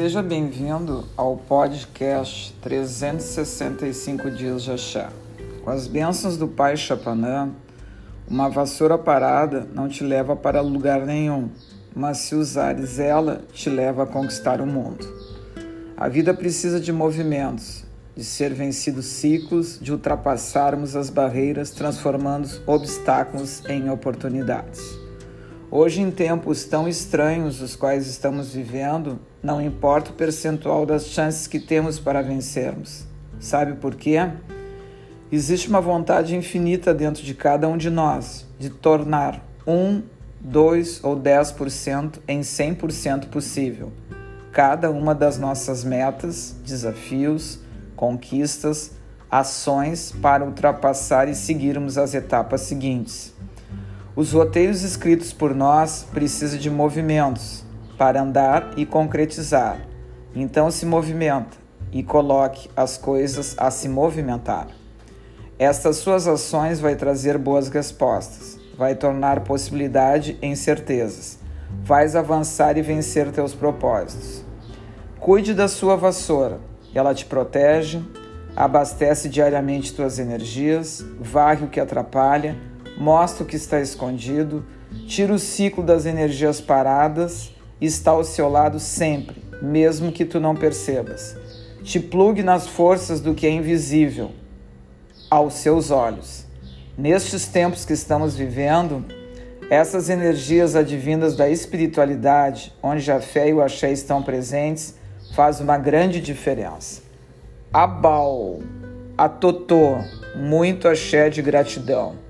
Seja bem-vindo ao podcast 365 Dias de Axé. Com as bênçãos do Pai Chapanã, uma vassoura parada não te leva para lugar nenhum, mas se usares ela, te leva a conquistar o mundo. A vida precisa de movimentos, de ser vencidos ciclos, de ultrapassarmos as barreiras, transformando obstáculos em oportunidades. Hoje, em tempos tão estranhos os quais estamos vivendo, não importa o percentual das chances que temos para vencermos. Sabe por quê? Existe uma vontade infinita dentro de cada um de nós de tornar 1, 2 ou 10% em 100% possível. Cada uma das nossas metas, desafios, conquistas, ações para ultrapassar e seguirmos as etapas seguintes. Os roteiros escritos por nós precisam de movimentos para andar e concretizar. Então se movimenta e coloque as coisas a se movimentar. Estas suas ações vai trazer boas respostas, vai tornar possibilidade em certezas, vais avançar e vencer teus propósitos. Cuide da sua vassoura, ela te protege, abastece diariamente tuas energias, varre o que atrapalha mostra o que está escondido, tira o ciclo das energias paradas e está ao seu lado sempre, mesmo que tu não percebas. Te plugue nas forças do que é invisível aos seus olhos. Nestes tempos que estamos vivendo, essas energias advindas da espiritualidade, onde a fé e o axé estão presentes, faz uma grande diferença. Abal, a Totô, muito axé de gratidão.